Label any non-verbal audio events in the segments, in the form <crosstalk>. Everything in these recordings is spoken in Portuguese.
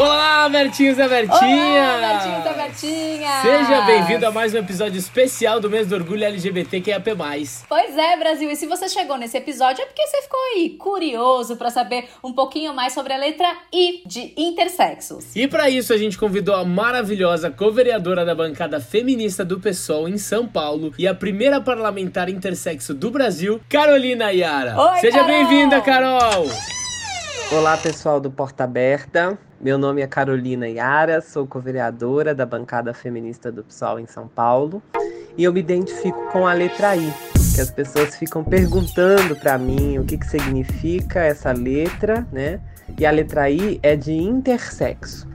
Olá, Bertinhos e Bertinha! Olá, Bertinhos e Bertinha! Seja bem-vindo a mais um episódio especial do mês do orgulho LGBTQIAP+. Pois é, Brasil, e se você chegou nesse episódio é porque você ficou aí curioso para saber um pouquinho mais sobre a letra I de intersexos. E para isso a gente convidou a maravilhosa co-vereadora da bancada feminista do PSOL em São Paulo e a primeira parlamentar intersexo do Brasil, Carolina Yara. Oi, Seja bem-vinda, Carol! Olá, pessoal do Porta Aberta. Meu nome é Carolina Yara, sou co-vereadora da bancada feminista do PSOL em São Paulo e eu me identifico com a letra I, que as pessoas ficam perguntando para mim o que, que significa essa letra, né? E a letra I é de intersexo,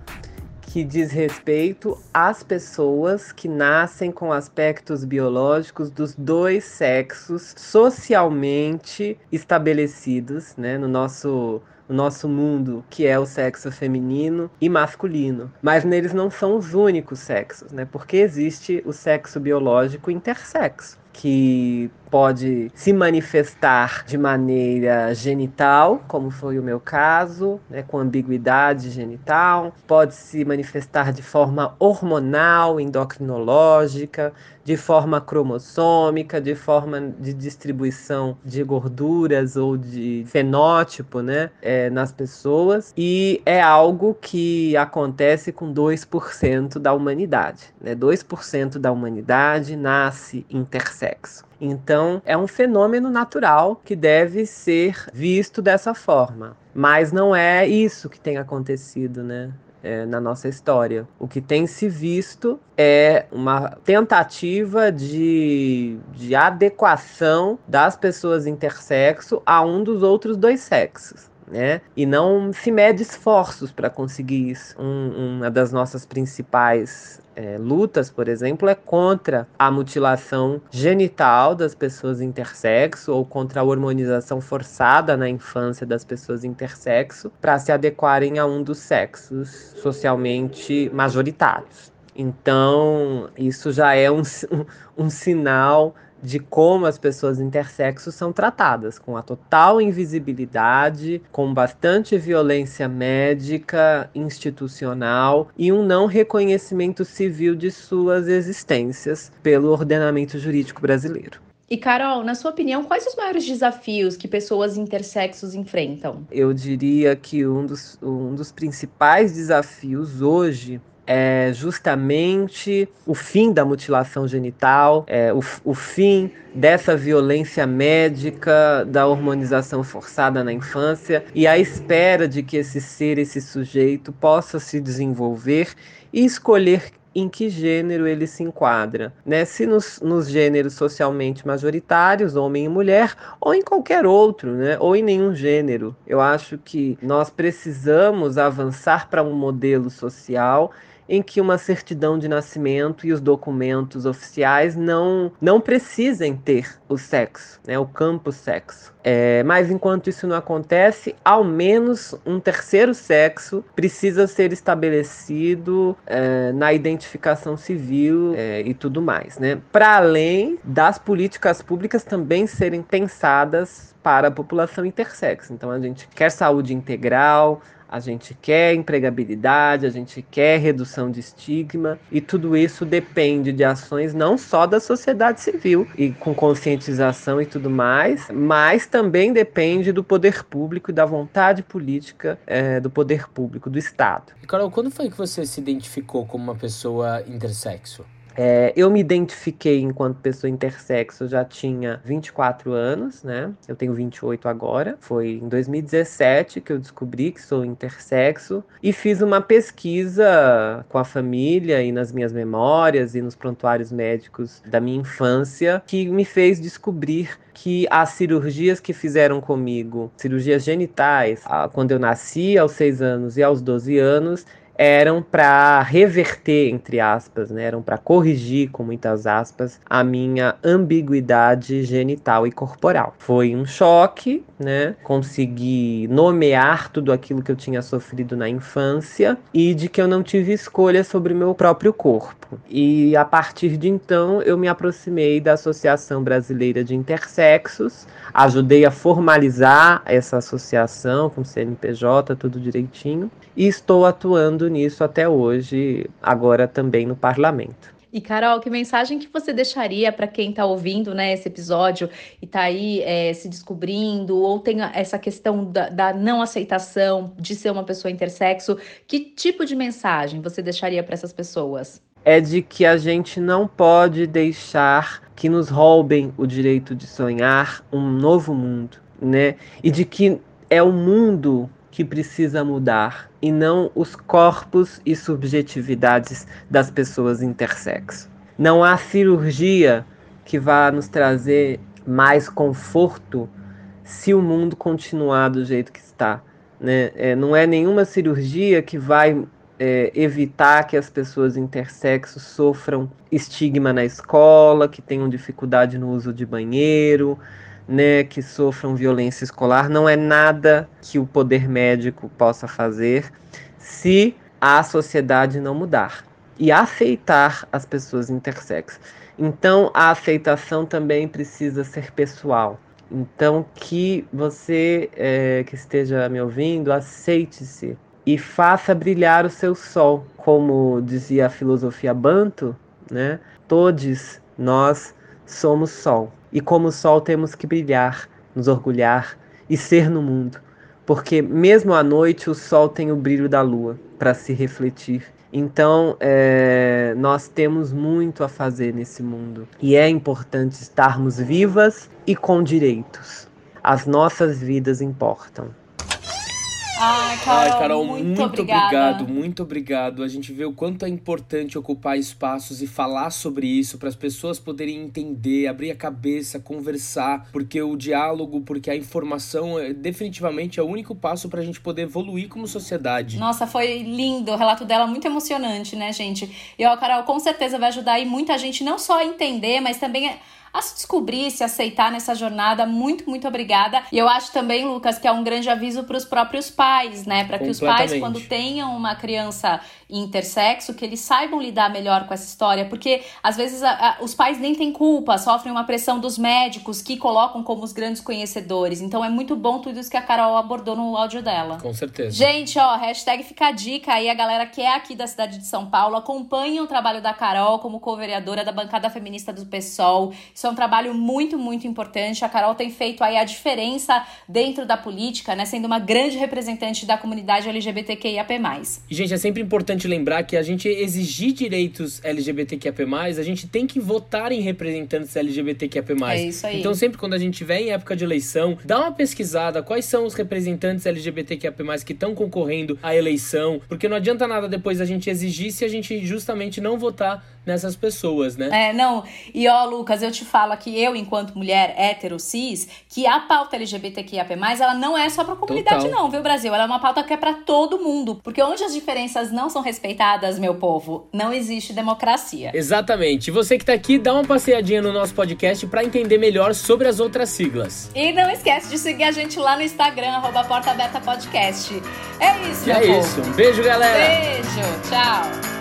que diz respeito às pessoas que nascem com aspectos biológicos dos dois sexos socialmente estabelecidos, né? No nosso o nosso mundo, que é o sexo feminino e masculino. Mas neles não são os únicos sexos, né? Porque existe o sexo biológico intersexo, que pode se manifestar de maneira genital, como foi o meu caso, né, com ambiguidade genital, pode se manifestar de forma hormonal, endocrinológica, de forma cromossômica, de forma de distribuição de gorduras ou de fenótipo né, é, nas pessoas, e é algo que acontece com 2% da humanidade. Né? 2% da humanidade nasce intersexo. Então, é um fenômeno natural que deve ser visto dessa forma. Mas não é isso que tem acontecido, né? É, na nossa história. O que tem se visto é uma tentativa de, de adequação das pessoas intersexo a um dos outros dois sexos né? E não se mede esforços para conseguir isso. Um, uma das nossas principais é, lutas, por exemplo, é contra a mutilação genital das pessoas intersexo ou contra a hormonização forçada na infância das pessoas intersexo para se adequarem a um dos sexos socialmente majoritários. Então, isso já é um, um, <laughs> um sinal de como as pessoas intersexo são tratadas, com a total invisibilidade, com bastante violência médica, institucional e um não reconhecimento civil de suas existências pelo ordenamento jurídico brasileiro. E Carol, na sua opinião, quais os maiores desafios que pessoas intersexos enfrentam? Eu diria que um dos, um dos principais desafios hoje é justamente o fim da mutilação genital, é, o, o fim dessa violência médica, da hormonização forçada na infância e a espera de que esse ser, esse sujeito, possa se desenvolver e escolher em que gênero ele se enquadra, né? Se nos, nos, gêneros socialmente majoritários, homem e mulher, ou em qualquer outro, né? Ou em nenhum gênero. Eu acho que nós precisamos avançar para um modelo social em que uma certidão de nascimento e os documentos oficiais não, não precisem ter o sexo, né, o campo sexo. É, mas enquanto isso não acontece, ao menos um terceiro sexo precisa ser estabelecido é, na identificação civil é, e tudo mais, né? Para além das políticas públicas também serem pensadas para a população intersexo. Então a gente quer saúde integral, a gente quer empregabilidade, a gente quer redução de estigma, e tudo isso depende de ações não só da sociedade civil e com conscientização e tudo mais, mas também depende do poder público e da vontade política é, do poder público, do Estado. E Carol, quando foi que você se identificou como uma pessoa intersexo? É, eu me identifiquei enquanto pessoa intersexo, já tinha 24 anos, né? Eu tenho 28 agora. Foi em 2017 que eu descobri que sou intersexo e fiz uma pesquisa com a família e nas minhas memórias e nos prontuários médicos da minha infância que me fez descobrir que as cirurgias que fizeram comigo, cirurgias genitais, quando eu nasci aos 6 anos e aos 12 anos, eram para reverter, entre aspas, né? eram para corrigir, com muitas aspas, a minha ambiguidade genital e corporal. Foi um choque né? Consegui nomear tudo aquilo que eu tinha sofrido na infância e de que eu não tive escolha sobre o meu próprio corpo. E a partir de então eu me aproximei da Associação Brasileira de Intersexos, ajudei a formalizar essa associação com CNPJ, tudo direitinho, e estou atuando nisso até hoje, agora também no parlamento. E Carol, que mensagem que você deixaria para quem está ouvindo né, esse episódio e está aí é, se descobrindo, ou tem essa questão da, da, não aceitação de ser uma pessoa intersexo? Que tipo de mensagem você deixaria para essas pessoas? É de que a gente não pode deixar que nos roubem o direito de sonhar um novo mundo, né? E de que é o mundo que precisa mudar e não os corpos e subjetividades das pessoas intersexo. Não há cirurgia que vá nos trazer mais conforto se o mundo continuar do jeito que está. Né? É, não é nenhuma cirurgia que vai é, evitar que as pessoas intersexo sofram estigma na escola, que tenham dificuldade no uso de banheiro, né, que sofram violência escolar, não é nada que o poder médico possa fazer se a sociedade não mudar e aceitar as pessoas intersexo. Então, a aceitação também precisa ser pessoal. Então, que você é, que esteja me ouvindo, aceite-se e faça brilhar o seu sol. Como dizia a filosofia Banto, né? Todos nós somos sol. E como sol temos que brilhar, nos orgulhar e ser no mundo. Porque mesmo à noite o sol tem o brilho da lua para se refletir. Então, é, nós temos muito a fazer nesse mundo. E é importante estarmos vivas e com direitos. As nossas vidas importam. Ai, Carol, Ai, Carol muito, muito obrigado, muito obrigado. A gente vê o quanto é importante ocupar espaços e falar sobre isso para as pessoas poderem entender, abrir a cabeça, conversar, porque o diálogo, porque a informação é, definitivamente é o único passo para a gente poder evoluir como sociedade. Nossa, foi lindo, o relato dela muito emocionante, né, gente? E ó, Carol, com certeza vai ajudar aí muita gente não só a entender, mas também a se descobrir, se aceitar nessa jornada. Muito, muito obrigada. E eu acho também, Lucas, que é um grande aviso para os próprios pais, né? Para que os pais, quando tenham uma criança intersexo, que eles saibam lidar melhor com essa história, porque às vezes a, a, os pais nem têm culpa, sofrem uma pressão dos médicos que colocam como os grandes conhecedores. Então é muito bom tudo isso que a Carol abordou no áudio dela. Com certeza. Gente, ó, hashtag fica a dica aí, a galera que é aqui da cidade de São Paulo, acompanhem o trabalho da Carol como co-vereadora da bancada feminista do PSOL. Isso é um trabalho muito, muito importante. A Carol tem feito aí a diferença dentro da política, né? Sendo uma grande representante da comunidade LGBTQIAP+. E, gente, é sempre importante importante lembrar que a gente exigir direitos LGBTQIAP+, a gente tem que votar em representantes LGBTQIAP+. É isso aí. Então sempre quando a gente tiver em época de eleição, dá uma pesquisada quais são os representantes LGBTQIAP+, que estão concorrendo à eleição, porque não adianta nada depois a gente exigir se a gente justamente não votar nessas pessoas, né? É, não. E ó, Lucas, eu te falo aqui, eu, enquanto mulher hétero, cis, que a pauta LGBTQIAP+, ela não é só pra comunidade Total. não, viu, Brasil? Ela é uma pauta que é pra todo mundo. Porque onde as diferenças não são respeitadas, meu povo, não existe democracia. Exatamente. E você que tá aqui, dá uma passeadinha no nosso podcast para entender melhor sobre as outras siglas. E não esquece de seguir a gente lá no Instagram, arroba Porta Aberta Podcast. É isso, e meu é povo. isso. Um beijo, galera. Beijo. Tchau.